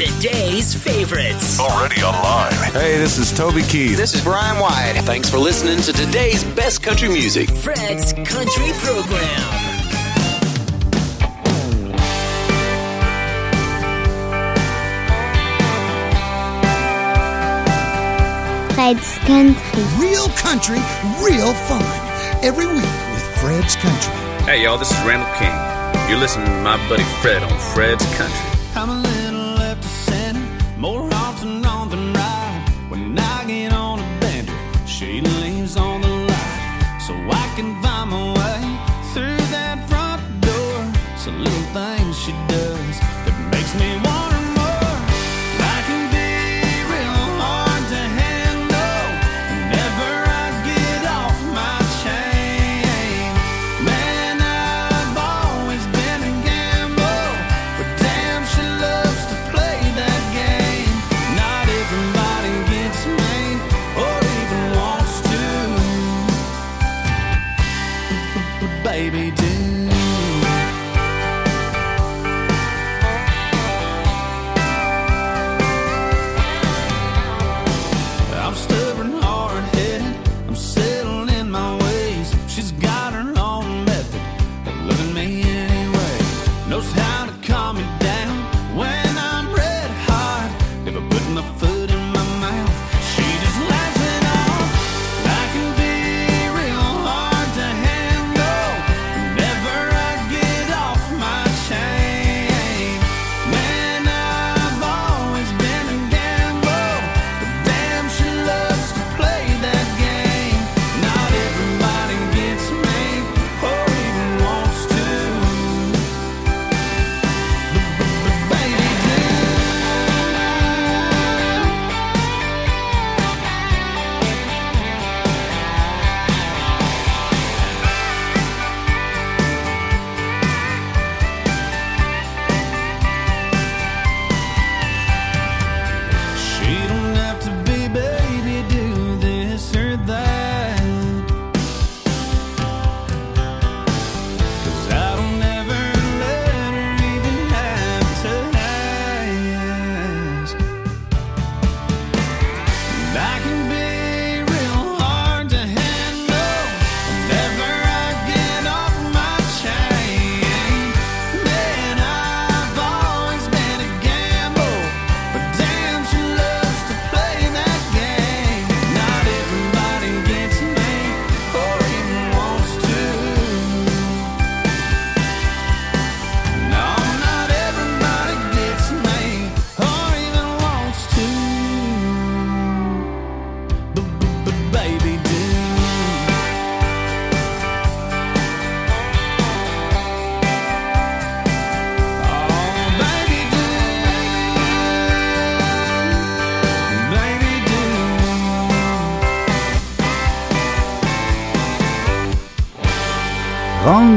Today's favorites. Already online. Hey, this is Toby Keith. This is Brian White. Thanks for listening to today's best country music. Fred's Country Program. Fred's Country. Real country, real fun. Every week with Fred's Country. Hey, y'all, this is Randall King. You're listening to my buddy Fred on Fred's Country. More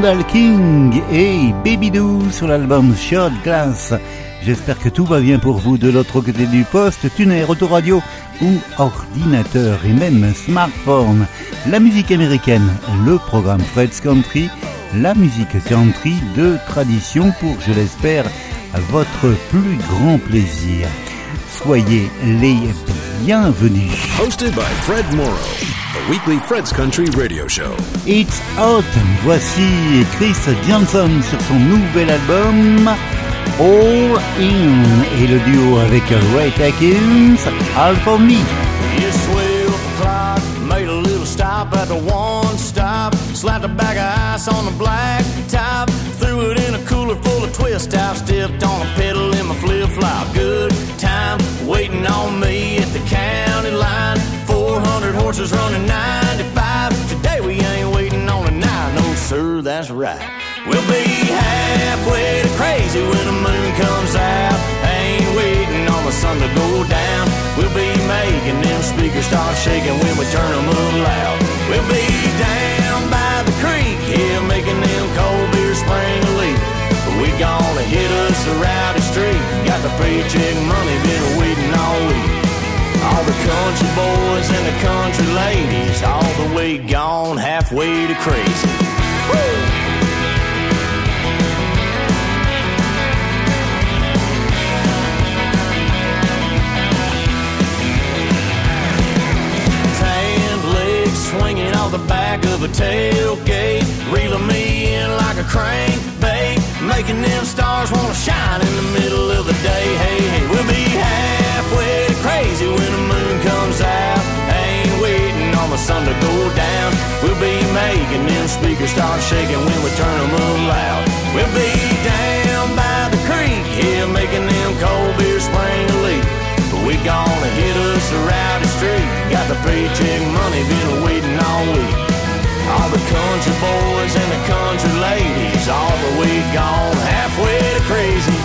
Randall King et sur l'album Shot Glass. J'espère que tout va bien pour vous de l'autre côté du poste, tuner, autoradio ou ordinateur et même smartphone. La musique américaine, le programme Fred's Country, la musique country de tradition pour, je l'espère, votre plus grand plaisir. Soyez les bienvenus. Hosted by Fred Morrow, the weekly Fred's Country radio show. It's Hot. Voici Chris Janson sur son nouvel album All In et le duo avec Rhett Akins, Half Of Me. It's 12 o'clock, made a little stop at the one stop. Slapped a bag of ice on the black top. Threw it in a cooler full of twist top. Stepped on a pedal in my flip flop. Good time waiting on me at the county line. 400 horses running 95. Today we ain't waiting on a nine, no sir, that's right. We'll be halfway to crazy when the moon comes out. Ain't waiting on the sun to go down. We'll be making them speakers start shaking when we turn them up loud. We'll be down by the creek, yeah, making them cold beer spring a leak. We gonna hit us a rowdy street. Got the paycheck money, been waiting all week. All the country boys and the country ladies, all the way gone, halfway to crazy. Woo! Legs swinging off the back of a tailgate, reeling me in like a crankbait, making them stars wanna shine in the middle of the day. Hey, hey, we'll be halfway. Making them speakers start shaking when we turn them up loud. We'll be down by the creek, here making them cold beer spring a leak. But we gonna hit us a rowdy street. Got the paycheck money, been waiting all week. All the country boys and the country ladies, all the way gone halfway to crazy.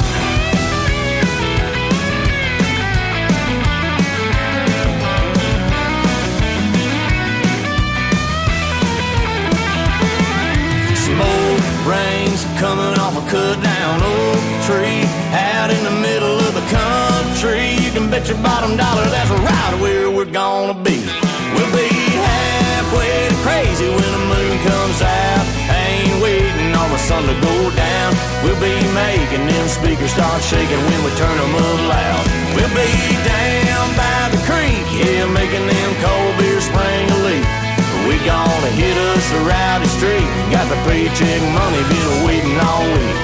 Cut down oak tree out in the middle of the country. You can bet your bottom dollar that's right where we're gonna be. We'll be halfway crazy when the moon comes out. Ain't waiting on the sun to go down. We'll be making them speakers start shaking when we turn them up loud. We'll be down by the creek, yeah, making them cold beer spring a leak. We gonna hit us a rowdy street. Got the paycheck money, been waiting all week.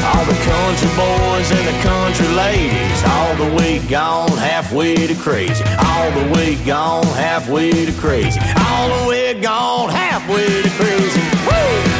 All the country boys and the country ladies, all the way gone halfway to crazy. All the way gone halfway to crazy. All the way gone halfway to crazy. Woo!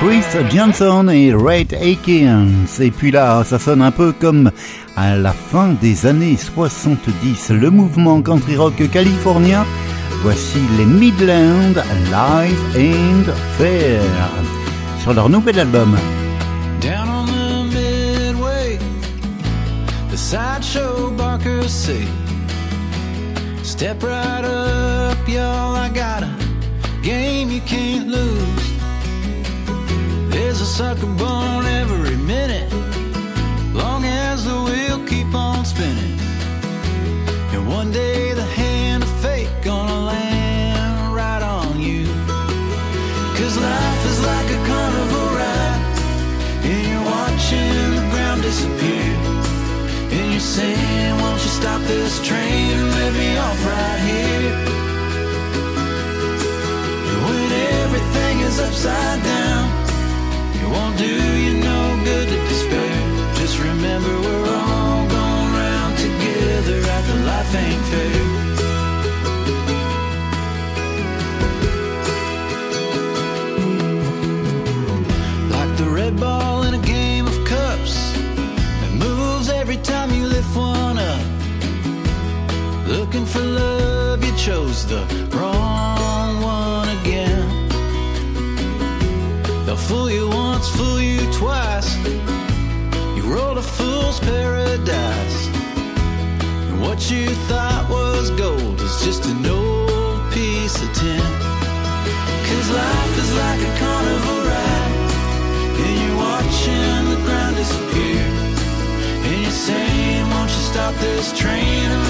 Chris Johnson et Red Akins. Et puis là, ça sonne un peu comme à la fin des années 70, le mouvement country rock californien. Voici les Midland Live and Fair sur leur nouvel album. Down on the midway, the sideshow barkers say, Step right up, y'all. I got a game you can't lose. There's a sucker born every minute, long as the wheel keep on spinning. And one day the hand of fate gonna land right on you. Cause life is like a carnival ride, and you're watching the ground disappear. And you're saying, won't you stop this train and let me off right here? And when everything is upside down, for Like the red ball in a game of cups that moves every time you lift one up. Looking for love, you chose the wrong one fool you once, fool you twice. You rolled a fool's paradise. And what you thought was gold is just an old piece of tin. Cause life is like a carnival ride. And you're watching the ground disappear. And you're saying, won't you stop this train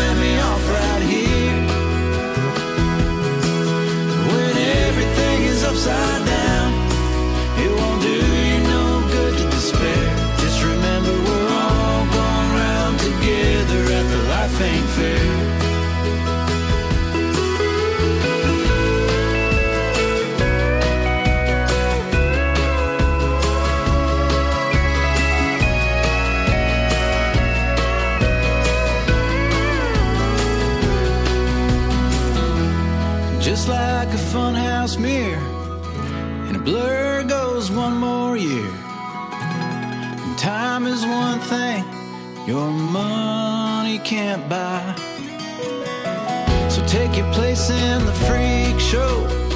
place in the freak show.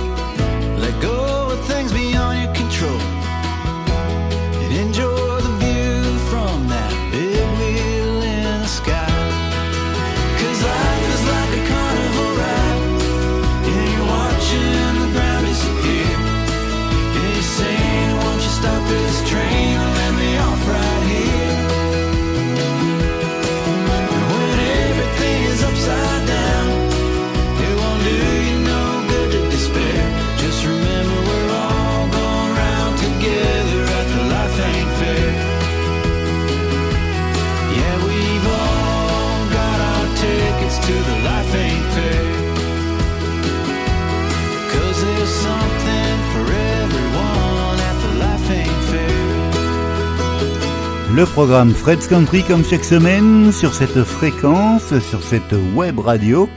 Le programme Fred's Country comme chaque semaine sur cette fréquence, sur cette web radio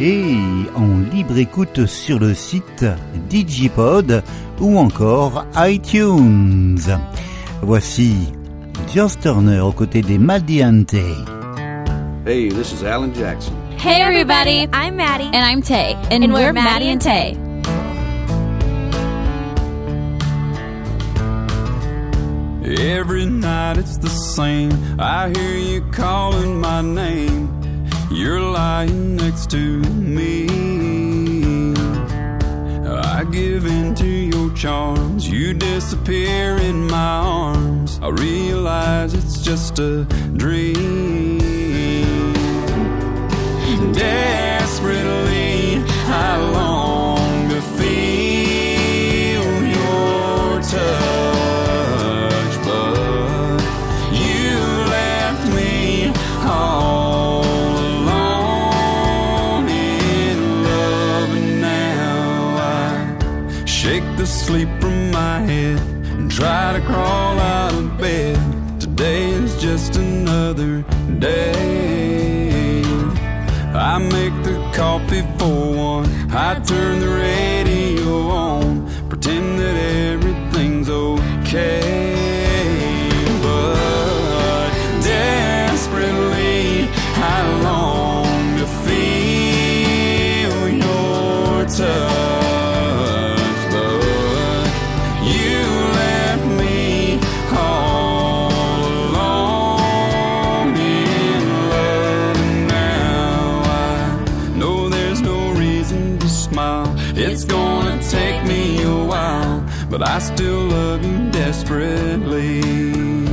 et en libre écoute sur le site Digipod ou encore iTunes. Voici Joss Turner aux côtés des Madiante. Hey, this is Alan Jackson. Hey everybody, I'm Maddie. and I'm Tay, and, And we're, we're Maddie Maddie and Tay. Every night it's the same. I hear you calling my name. You're lying next to me. I give in to your charms. You disappear in my arms. I realize it's just a dream. Desperately, I long another day. I make the coffee for one. I turn the radio on, pretend that everything's okay. It's gonna take me a while, but I still love you desperately. Desperately,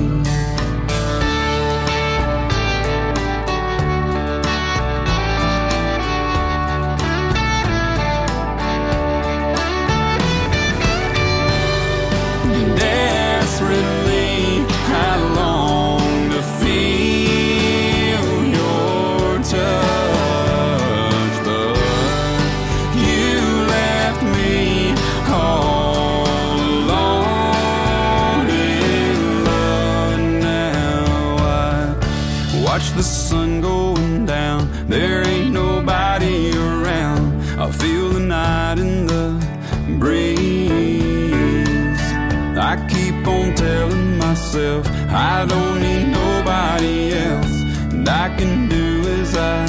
myself. I don't need nobody else, and I can do as I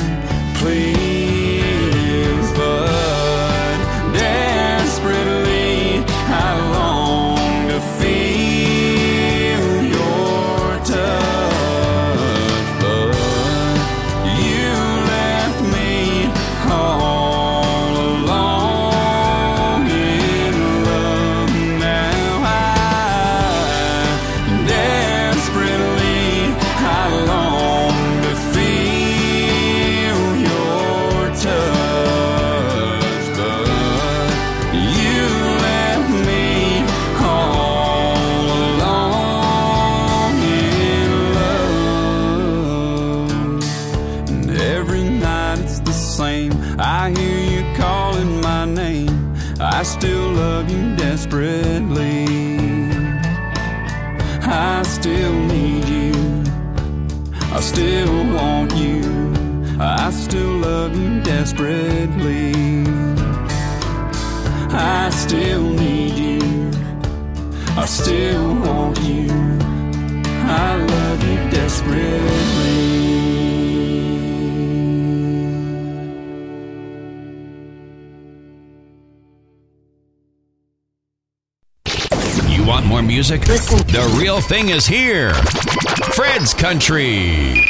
I hear you calling my name. I still love you desperately. I still need you. I still want you. I still love you desperately. I still need you. I still want you. I love you desperately. Want more music? The real thing is here. Fred's Country.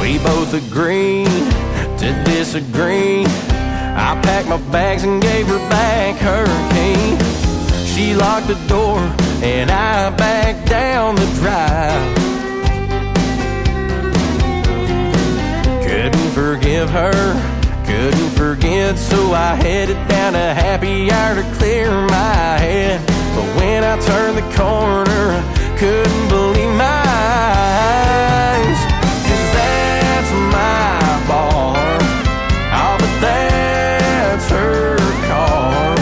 We both agreed to disagree. I packed my bags and gave her back her key. She locked the door and I backed down the drive. forgive her. Couldn't forget, so I headed down a happy hour to clear my head. But when I turned the corner, I couldn't believe my eyes. Cause that's my bar. Oh, but that's her car.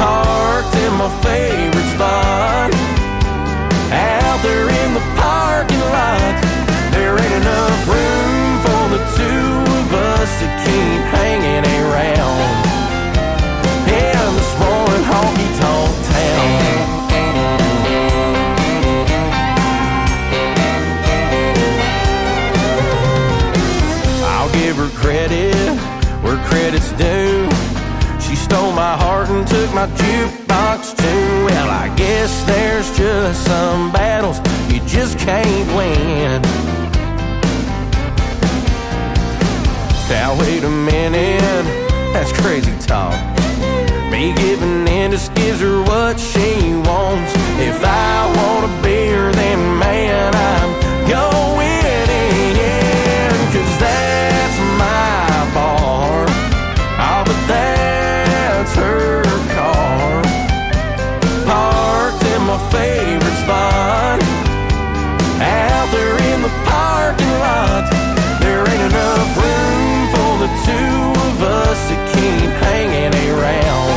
Parked in my favorite spot. Out there in the parking lot, there ain't enough room two of us to keep hanging around. In the small honky tonk town. I'll give her credit where credit's due. She stole my heart and took my jukebox too. Well, I guess there's just some battles you just can't win. Now, wait a minute, that's crazy talk. Me giving in just gives her what she wants. If I want a beer, then man, I'm going the two of us to keep hanging around.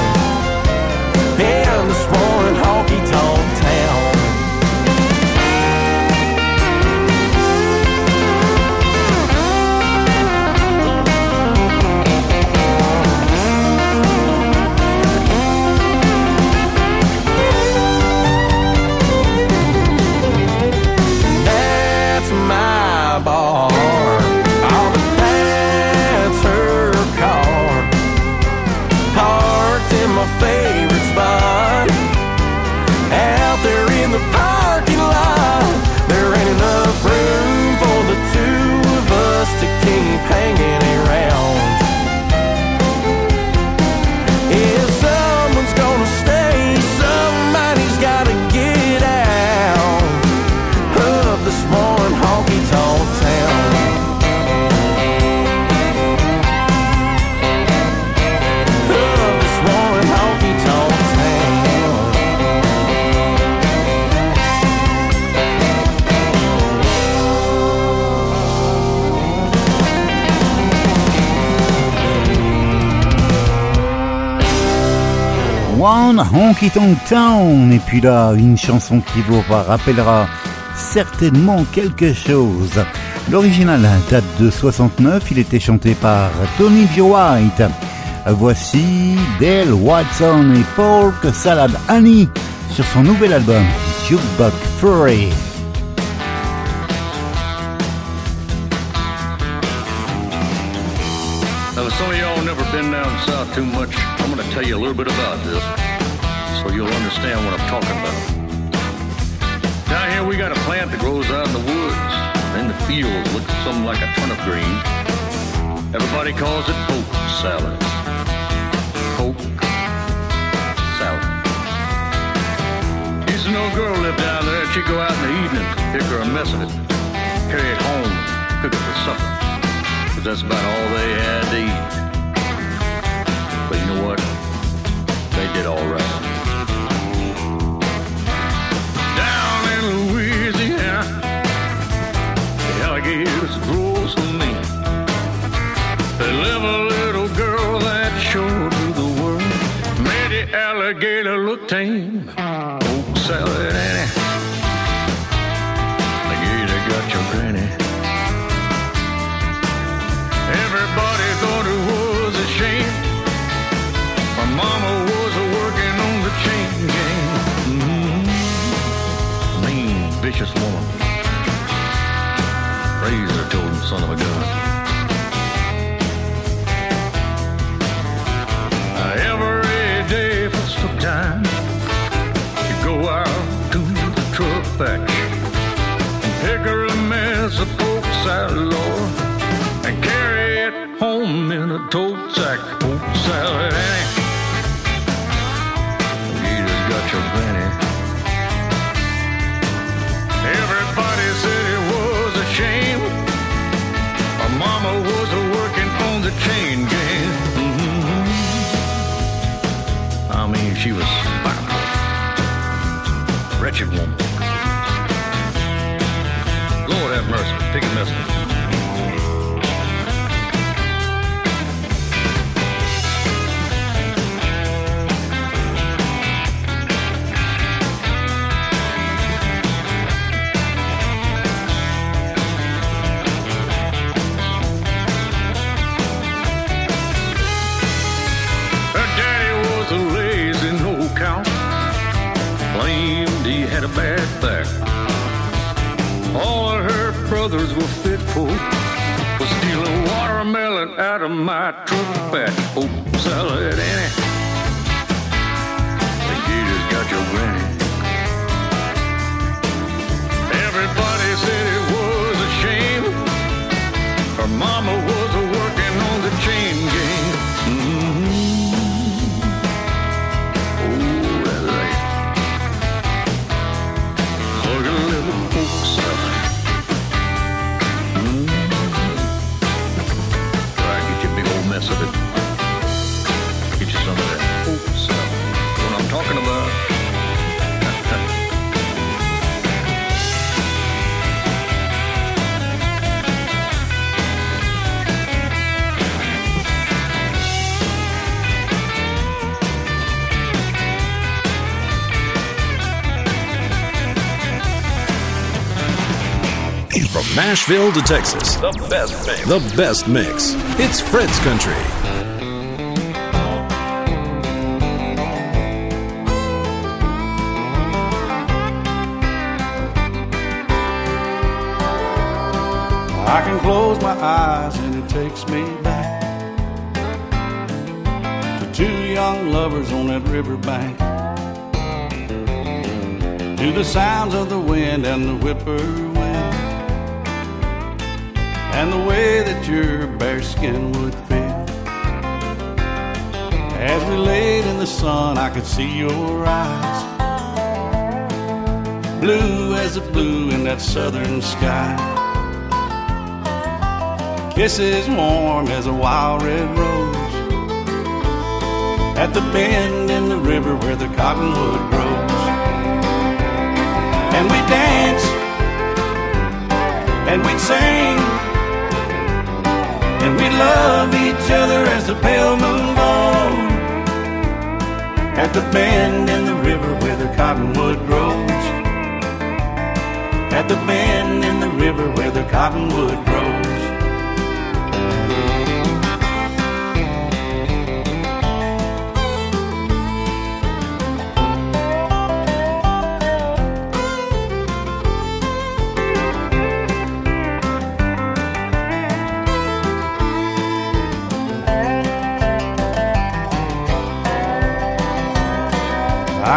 Honky Tonk Town. Et puis là, une chanson qui vous rappellera certainement quelque chose. L'original date de 69, il était chanté par Tony Joe White. Voici Dale Watson et Pork Salad Annie sur son nouvel album Jukebox Fury. You'll understand what I'm talking about. Down here, we got a plant that grows out in the woods. In the fields, looks something like a turnip green. Everybody calls it poke salad. Poke salad. Used to know a girl lived down there. And She'd go out in the evening, pick her a mess of it, carry it home, cook it for supper. But that's about all they had to eat. Grow so mean. They a little girl that showed the world. Made the alligator look tame. Oh, salad Nashville to Texas, the best mix. The best mix. It's Fred's Country. I can close my eyes and it takes me back to two young lovers on that riverbank. To the sounds of the wind and the whippoorwill, and the way that your bare skin would feel. As we laid in the sun, I could see your eyes, blue as the blue in that southern sky kisses warm as a wild red rose at the bend in the river where the cottonwood grows. And we dance and we'd sing and we love each other as the pale moon glows at the bend in the river where the cottonwood grows. At the bend in the river where the cottonwood grows.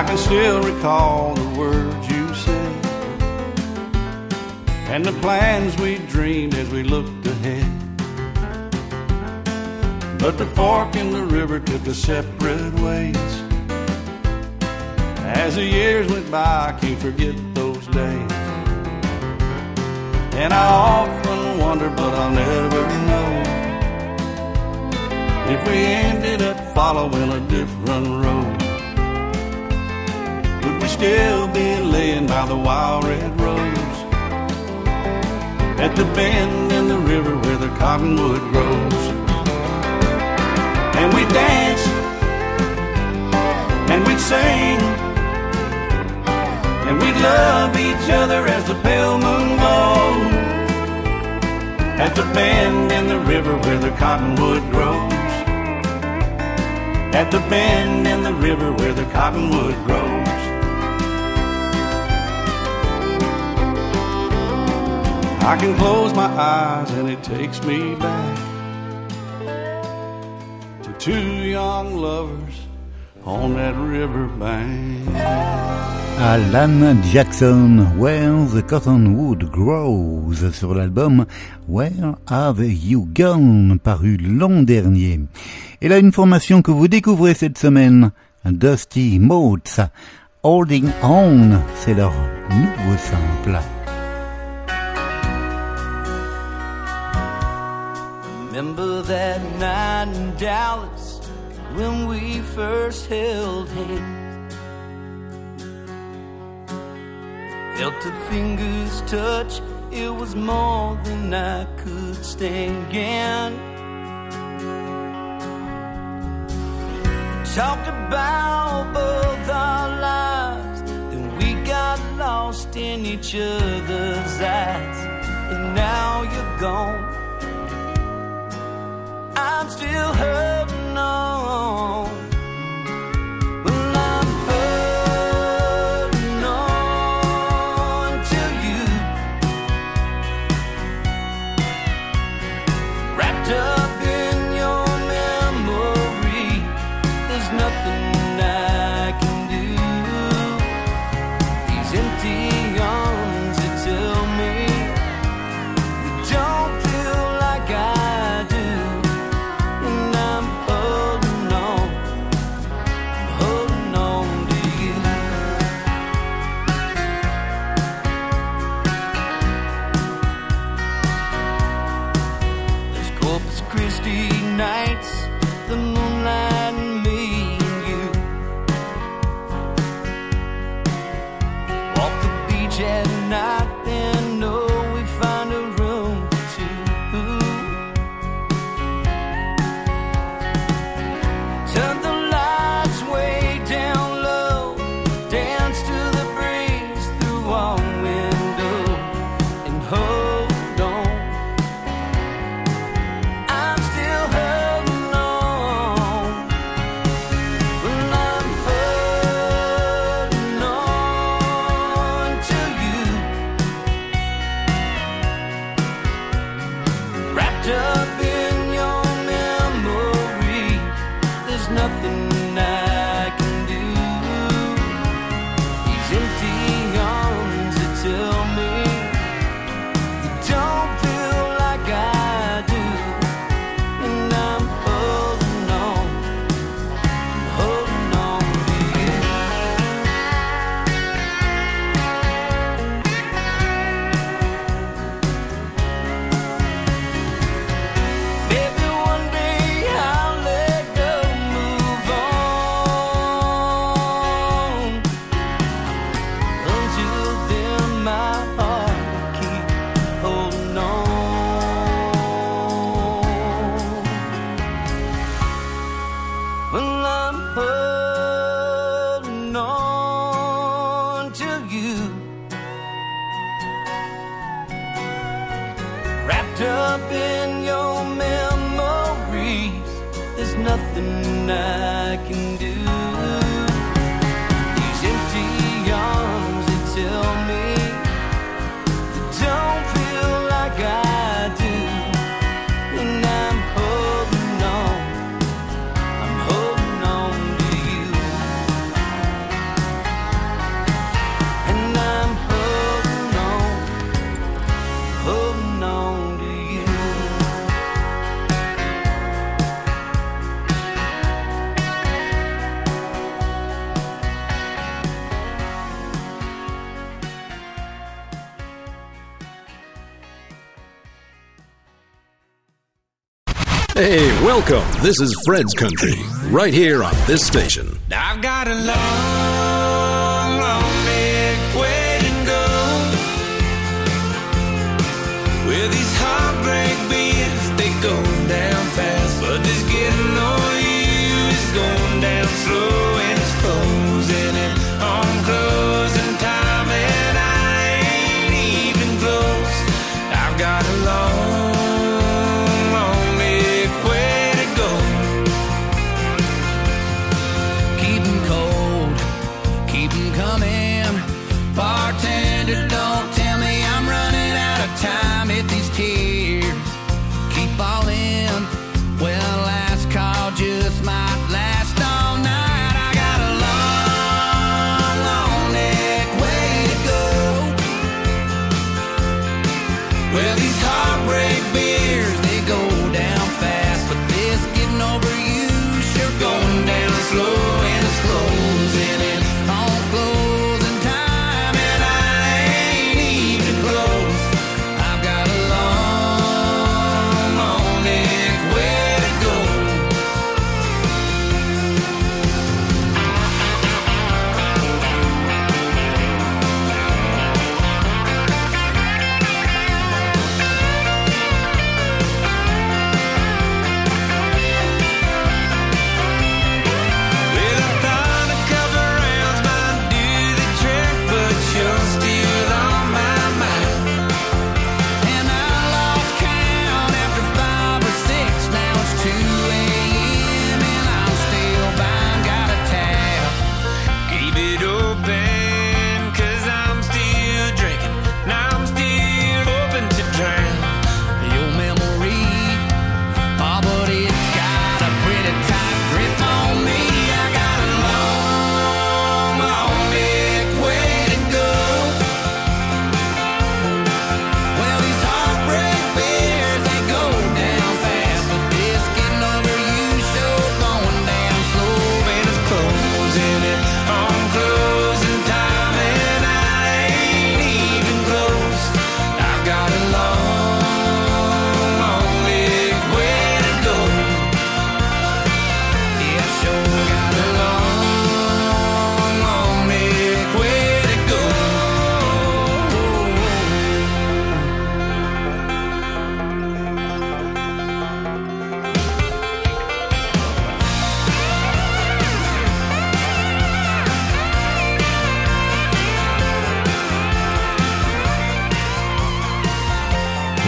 I can still recall the words you said and the plans we dreamed as we looked ahead. But the fork in the river took us separate ways. As the years went by, I can't forget those days. And I often wonder, but I'll never know if we ended up following a different road still be laying by the wild red rose at the bend in the river where the cottonwood grows? And we'd dance and we'd sing and we'd love each other as the pale moon glows at the bend in the river where the cottonwood grows. At the bend in the river where the cottonwood grows. I can close my eyes and it takes me back to two young lovers on that riverbank. Alan Jackson, Where the Cottonwood Grows, sur l'album Where Have You Gone, paru l'an dernier. Et là, une formation que vous découvrez cette semaine, Dusty Motes, Holding On, c'est leur nouveau simple. Remember that night in Dallas when we first held hands. Felt the fingers touch, it was more than I could stand. Talked about both our lives, then we got lost in each other's eyes, and now you're gone. I'm still hurting on. Corpus Christi nights, the moonlight and me and you. Walk the beach at night. nothing I can Welcome. This is Fred's Country, right here on this station. I've got a love.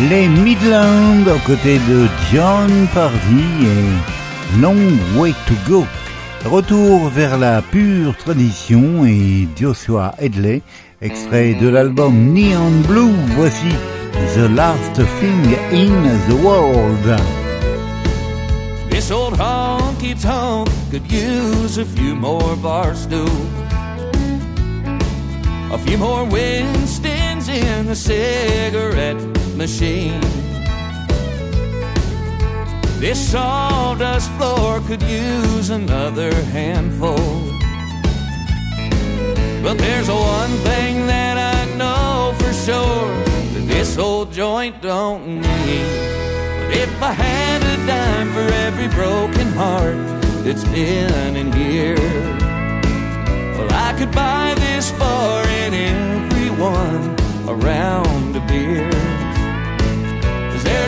les Midlands aux côtés de John Pardy et Long Way to Go. Retour vers la pure tradition et Joshua Headley, extrait de l'album Neon Blue, voici The Last Thing in the World. This old honky keeps home, could use a few more bar stools. A few more Winstons in the cigarette machine. This sawdust floor could use another handful. But there's one thing that I know for sure that this old joint don't need. But if I had a dime for every broken heart that's been in here, well, I could buy this bar and everyone around a beer.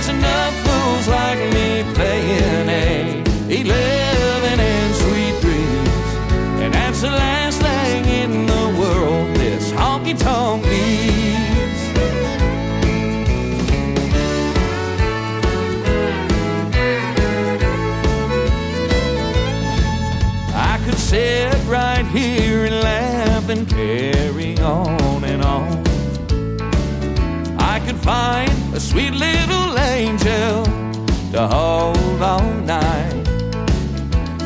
There's enough fools like me playing a 11 and sweet dreams. And that's the last thing in the world this honky tonk needs. sit right here and laugh and carry on find a sweet little angel to hold all night.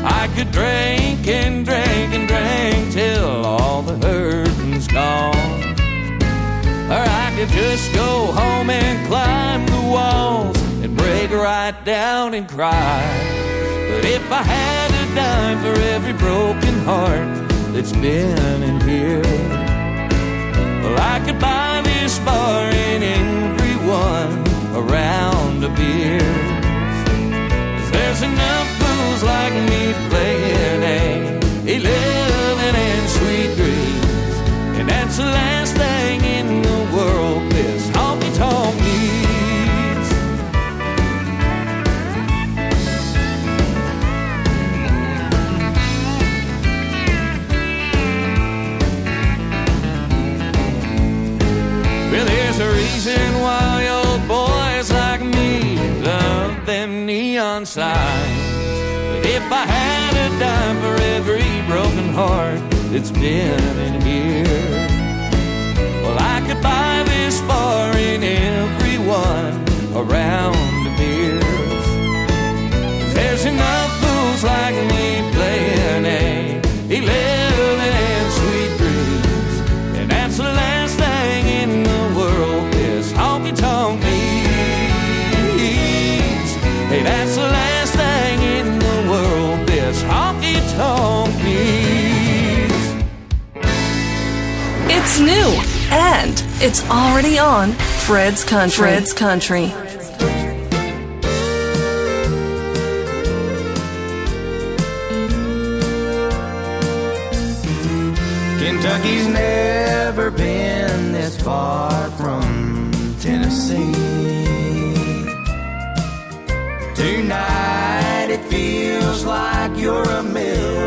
I could drink and drink and drink till all the hurting's gone. Or I could just go home and climb the walls and break right down and cry. But if I had a dime for every broken heart that's been in here, well, I could buy this bar and everyone around a beer. there's enough fools like me playing a, a living in sweet dreams. And that's the last thing in the world this honky tonk needs. There's a reason why old boys like me love them neon signs. But if I had a dime for every broken heart that's been in here, well, I could buy this bar and everyone around the beers. There's enough fools like me playing a, in sweet dreams. And that's the this honky tonk needs. Hey, that's the last thing in the world this honky tonk needs. It's new and it's already on Fred's Country. Fred's Country. Kentucky's never been this far from Tennessee. Tonight it feels like you're a million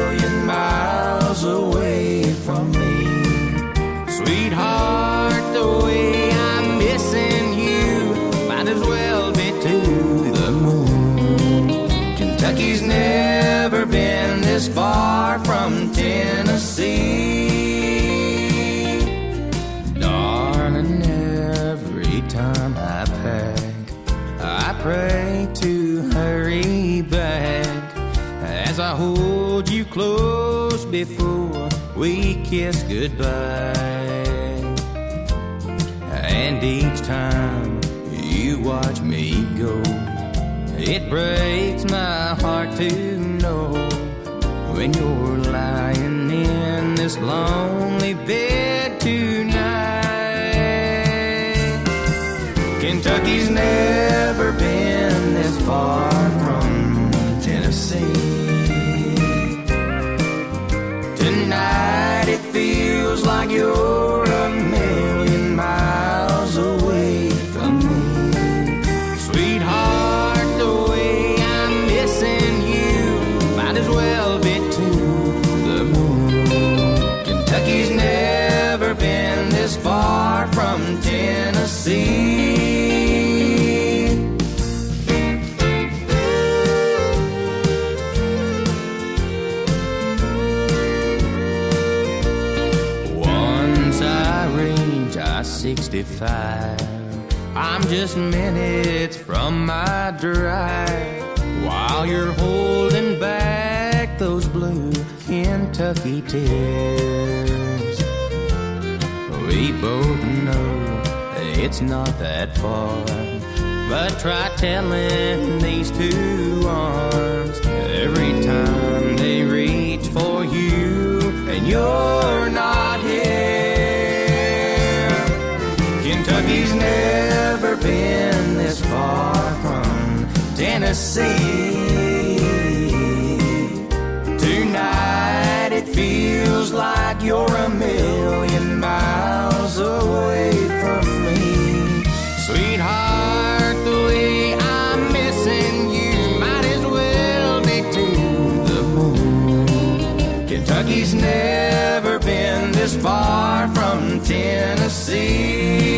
close before we kiss goodbye. And each time you watch me go, it breaks my heart to know when you're lying in this lonely bed tonight. Kentucky's never been this far 65, I'm just minutes from my drive. While you're holding back those blue Kentucky tears, we both know it's not that far. But try telling these two arms every time they reach for you and you're Kentucky's never been this far from Tennessee. Tonight it feels like you're a million miles away from me. Sweetheart, the way I'm missing you might as well be to the moon. Kentucky's never been this far from Tennessee.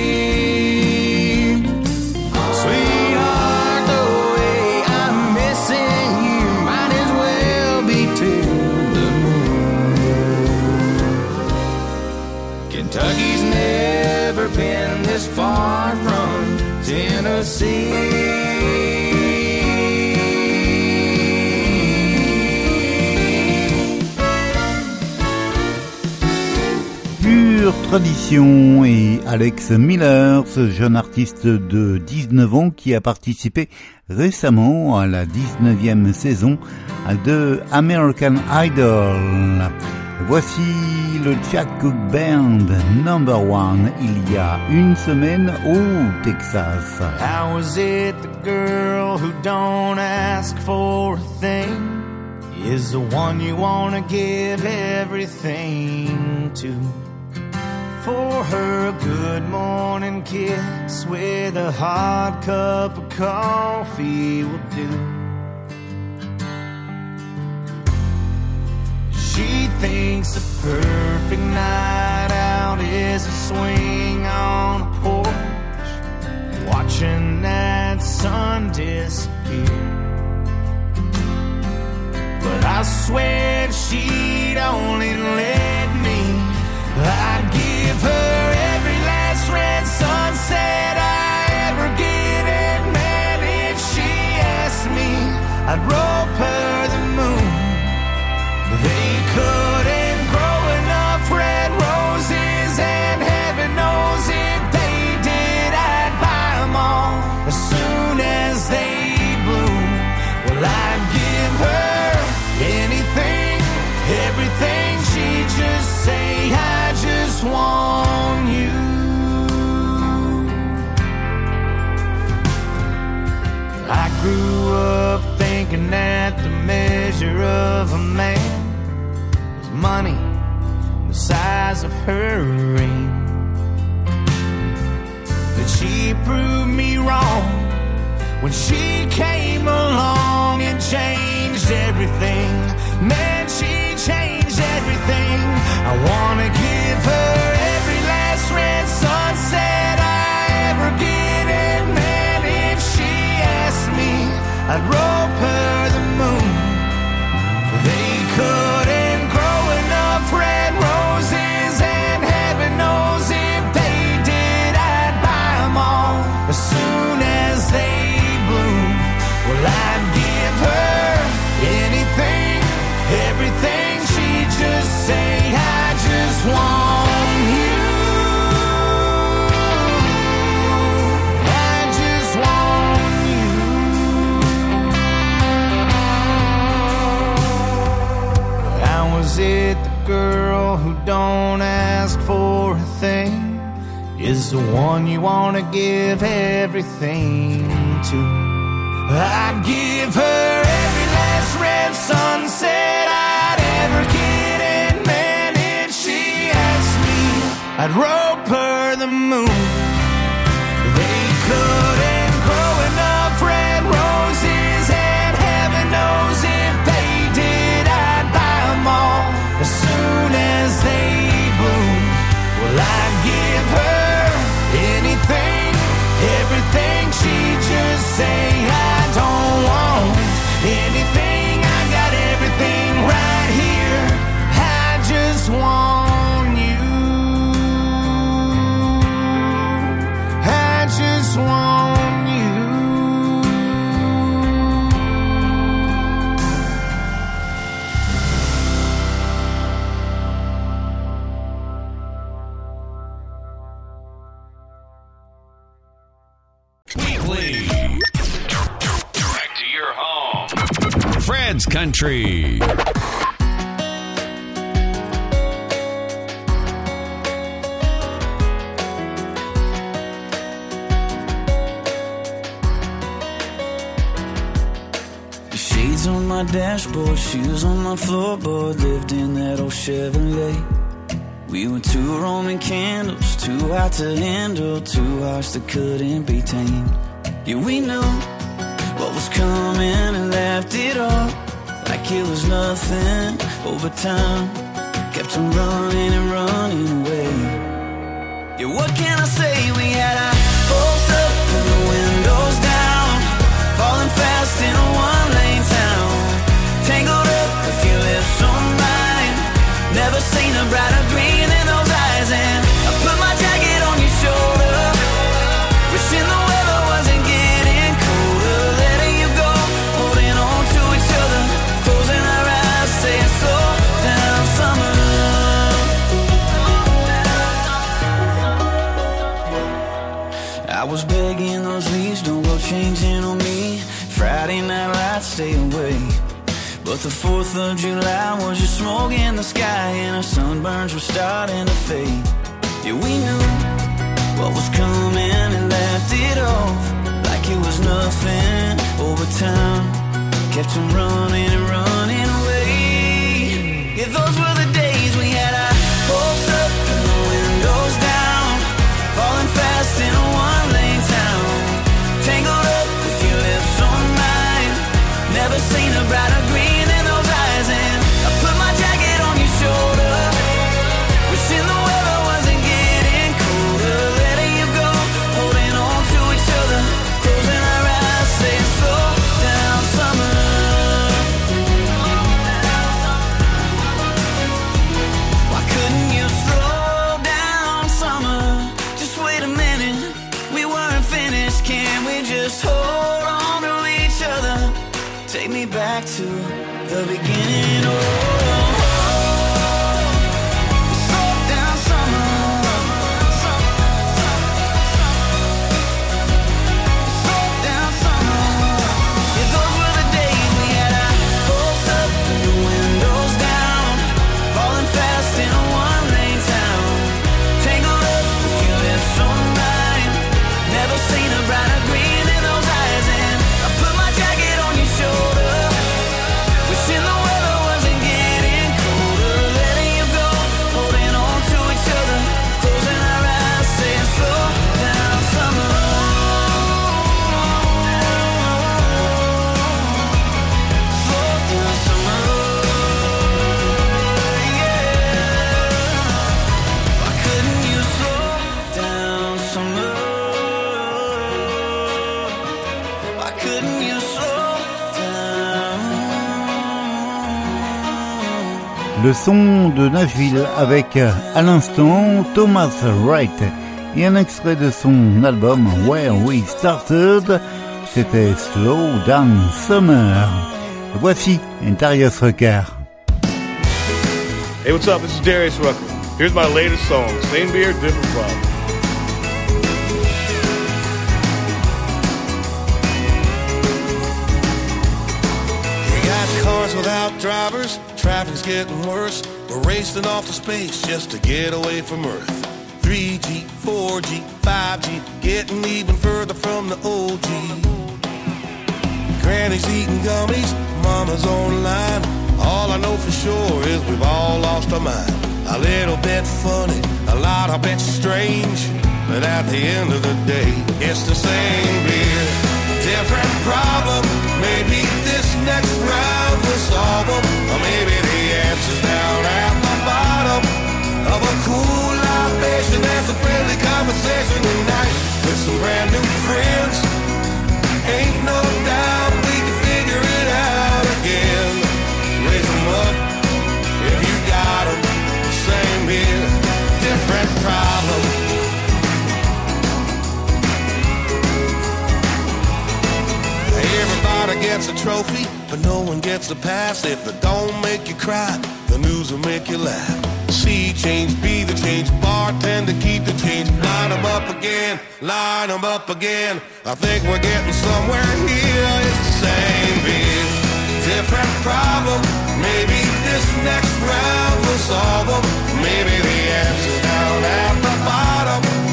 Pure tradition et Alex Miller, ce jeune artiste de 19 ans qui a participé récemment à la 19e saison de American Idol. Voici le Chad Cooke Band number one il y a une semaine au Texas. How is it the girl who don't ask for a thing is the one you wanna give everything to? For her a good morning kiss with a hot cup of coffee will do. Thinks the perfect night out is a swing on a porch, watching that sun disappear. But I swear if she'd only let me, I'd give her every last red sunset I ever get. And man, if she asked me, I'd rope her want you. I grew up thinking that the measure of a man was money, the size of her ring. But she proved me wrong when she came along and changed everything. Man, she changed everything. I wanna the one you wanna give everything to? I'd give her every last red sunset I'd ever get, and man, if she asked me, I'd rope Fred's Country. Shades on my dashboard, shoes on my floorboard, lived in that old Chevrolet. We were two Roman candles, too hot to handle, two hearts that couldn't be tamed. Yeah, we knew what was coming and left it all like it was nothing. Over time, kept on running and running away. Yeah, what can I say? We had our hopes up and the windows down, falling fast in a one-lane town. Tangled up with your lips on mine, never seen a brighter green stay away. But the 4th of July was just smoke in the sky, and our sunburns were starting to fade. Yeah, we knew what was coming and laughed it off like it was nothing. Over time, kept on running and running son de Nashville avec à l'instant Thomas Wright et un extrait de son album Where We Started, c'était Slow Down Summer. Voici Darius Rucker. Hey, what's up? This is Darius Rucker. Here's my latest song, Same Beer, Different Problem. We got cars without drivers, traffic's getting worse. We're racing off to space just to get away from Earth. 3G, 4G, 5G, getting even further from the OG. Granny's eating gummies, mama's online. All I know for sure is we've all lost our mind. A little bit funny, a lot of bit strange. But at the end of the day, it's the same beer. Different problem. Maybe this next round will solve them. Or maybe the answer's down at the bottom of a cool libation. There's a friendly conversation tonight with some brand new friends. Ain't no doubt we can figure it out again. Raise 'em up if you got 'em. Same beer, different problem. Everybody gets a trophy, but no one gets a pass. If it don't make you cry, the news will make you laugh. See change, be the change, bartender keep the change. Line 'em up again, line 'em up again. I think we're getting somewhere here. It's the same beer, different problem. Maybe this next round will solve 'em. Maybe the answer down at the bottom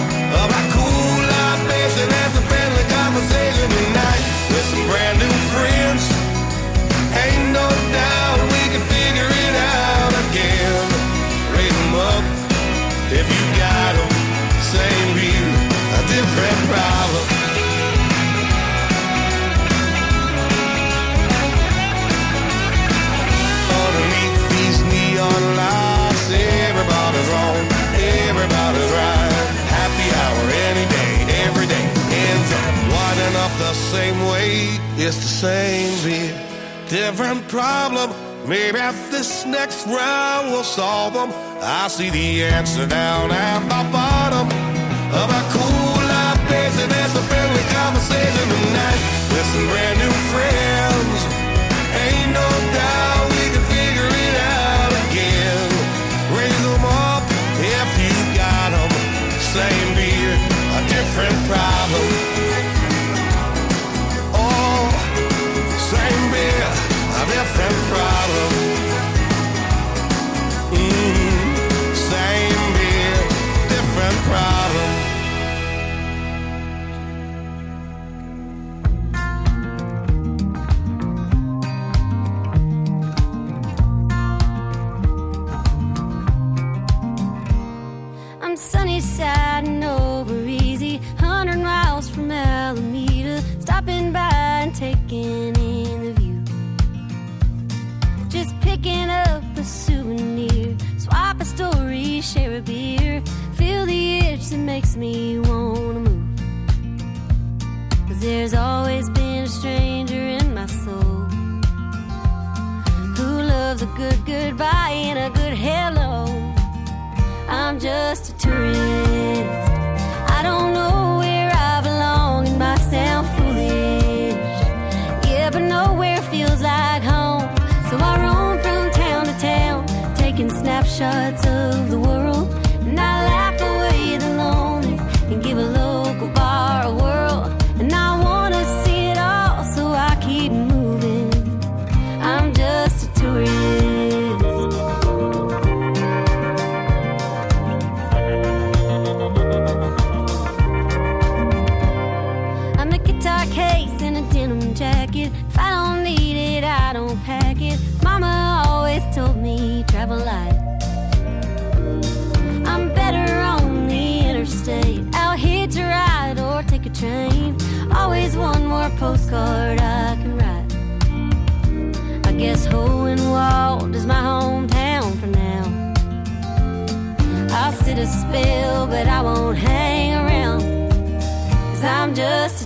same way. It's the same beer, different problem. Maybe at this next round we'll solve them. I see the answer down at the bottom of a cool libation. There's a friendly conversation tonight with some brand new friends. Ain't no doubt we can figure it out again. Raise 'em up if you got 'em. Same beer, a different problem. different mm, same beer, different. I'm sunny side and over easy, hundred miles from by and share a beer, feel the itch that makes me wanna move. Cause there's always been a stranger in my soul who loves a good goodbye and a good hello. I'm just a tourist. I don't know where I belong and might sound foolish. Yeah, but nowhere feels like home. So I roam from town to town, taking snapshots of Spell, but I won't hang around. Cause I'm just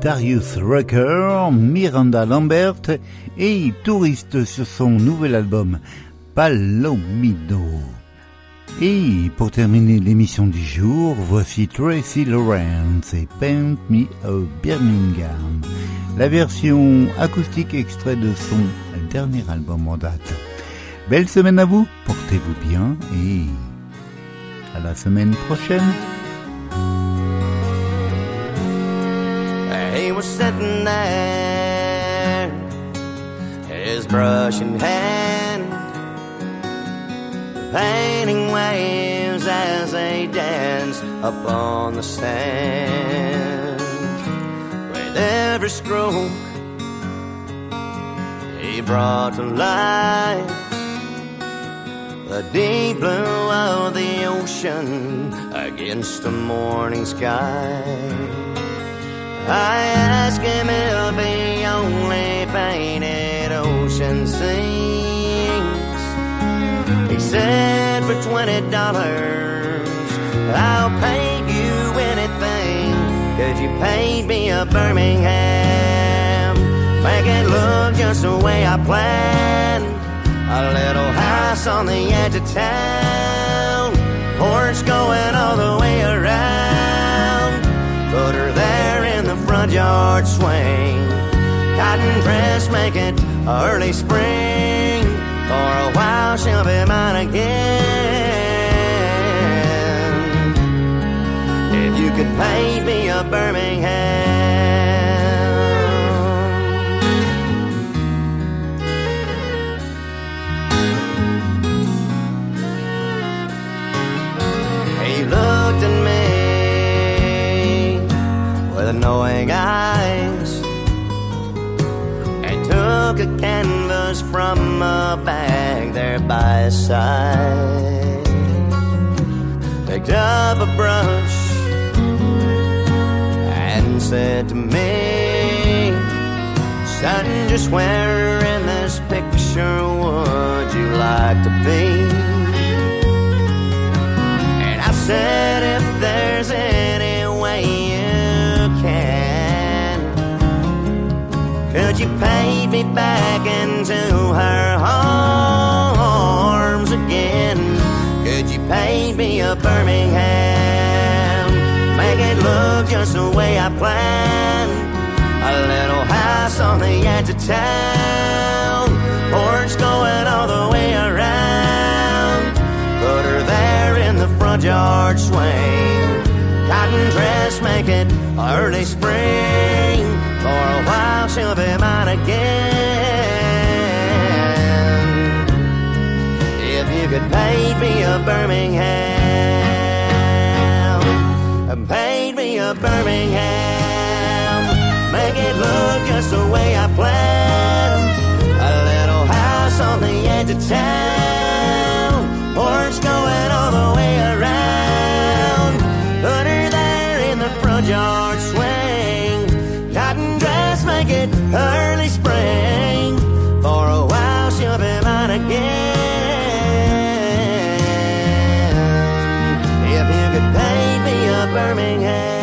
Darius Rucker, Miranda Lambert et touriste sur son nouvel album Palomino. Et pour terminer l'émission du jour, voici Tracy Lawrence et Paint Me a Birmingham, la version acoustique extrait de son dernier album en date. Belle semaine à vous, portez-vous bien et à la semaine prochaine. Was sitting there, his brush in hand, painting waves as they danced upon the sand. With every stroke, he brought to life the deep blue of the ocean against the morning sky. I asked him if he only painted ocean scenes. He said for twenty dollars, I'll pay you anything. Could you paint me a Birmingham? Make it look just the way I planned. A little house on the edge of town, porch going all the way around. Yard swing. Cotton dress, make it early spring. For a while she'll be mine again. If you could paint me a Birmingham. Side. Picked up a brush and said to me, Son, just where in this picture would you like to be? And I said, if there's any way you can, could you pay me back into her arms just the way I planned. A little house on the edge of town, porch going all the way around. Put her there in the front yard swing. Cotton dress, make it early spring. For a while she'll be mine again. If you could paint me a Birmingham, paint me a Birmingham. Make it look just the way I planned. A little house on the edge of town, porch going all the way around. Put her there in the front yard swing, cotton dress, make it early spring. For a while she'll be. Birmingham.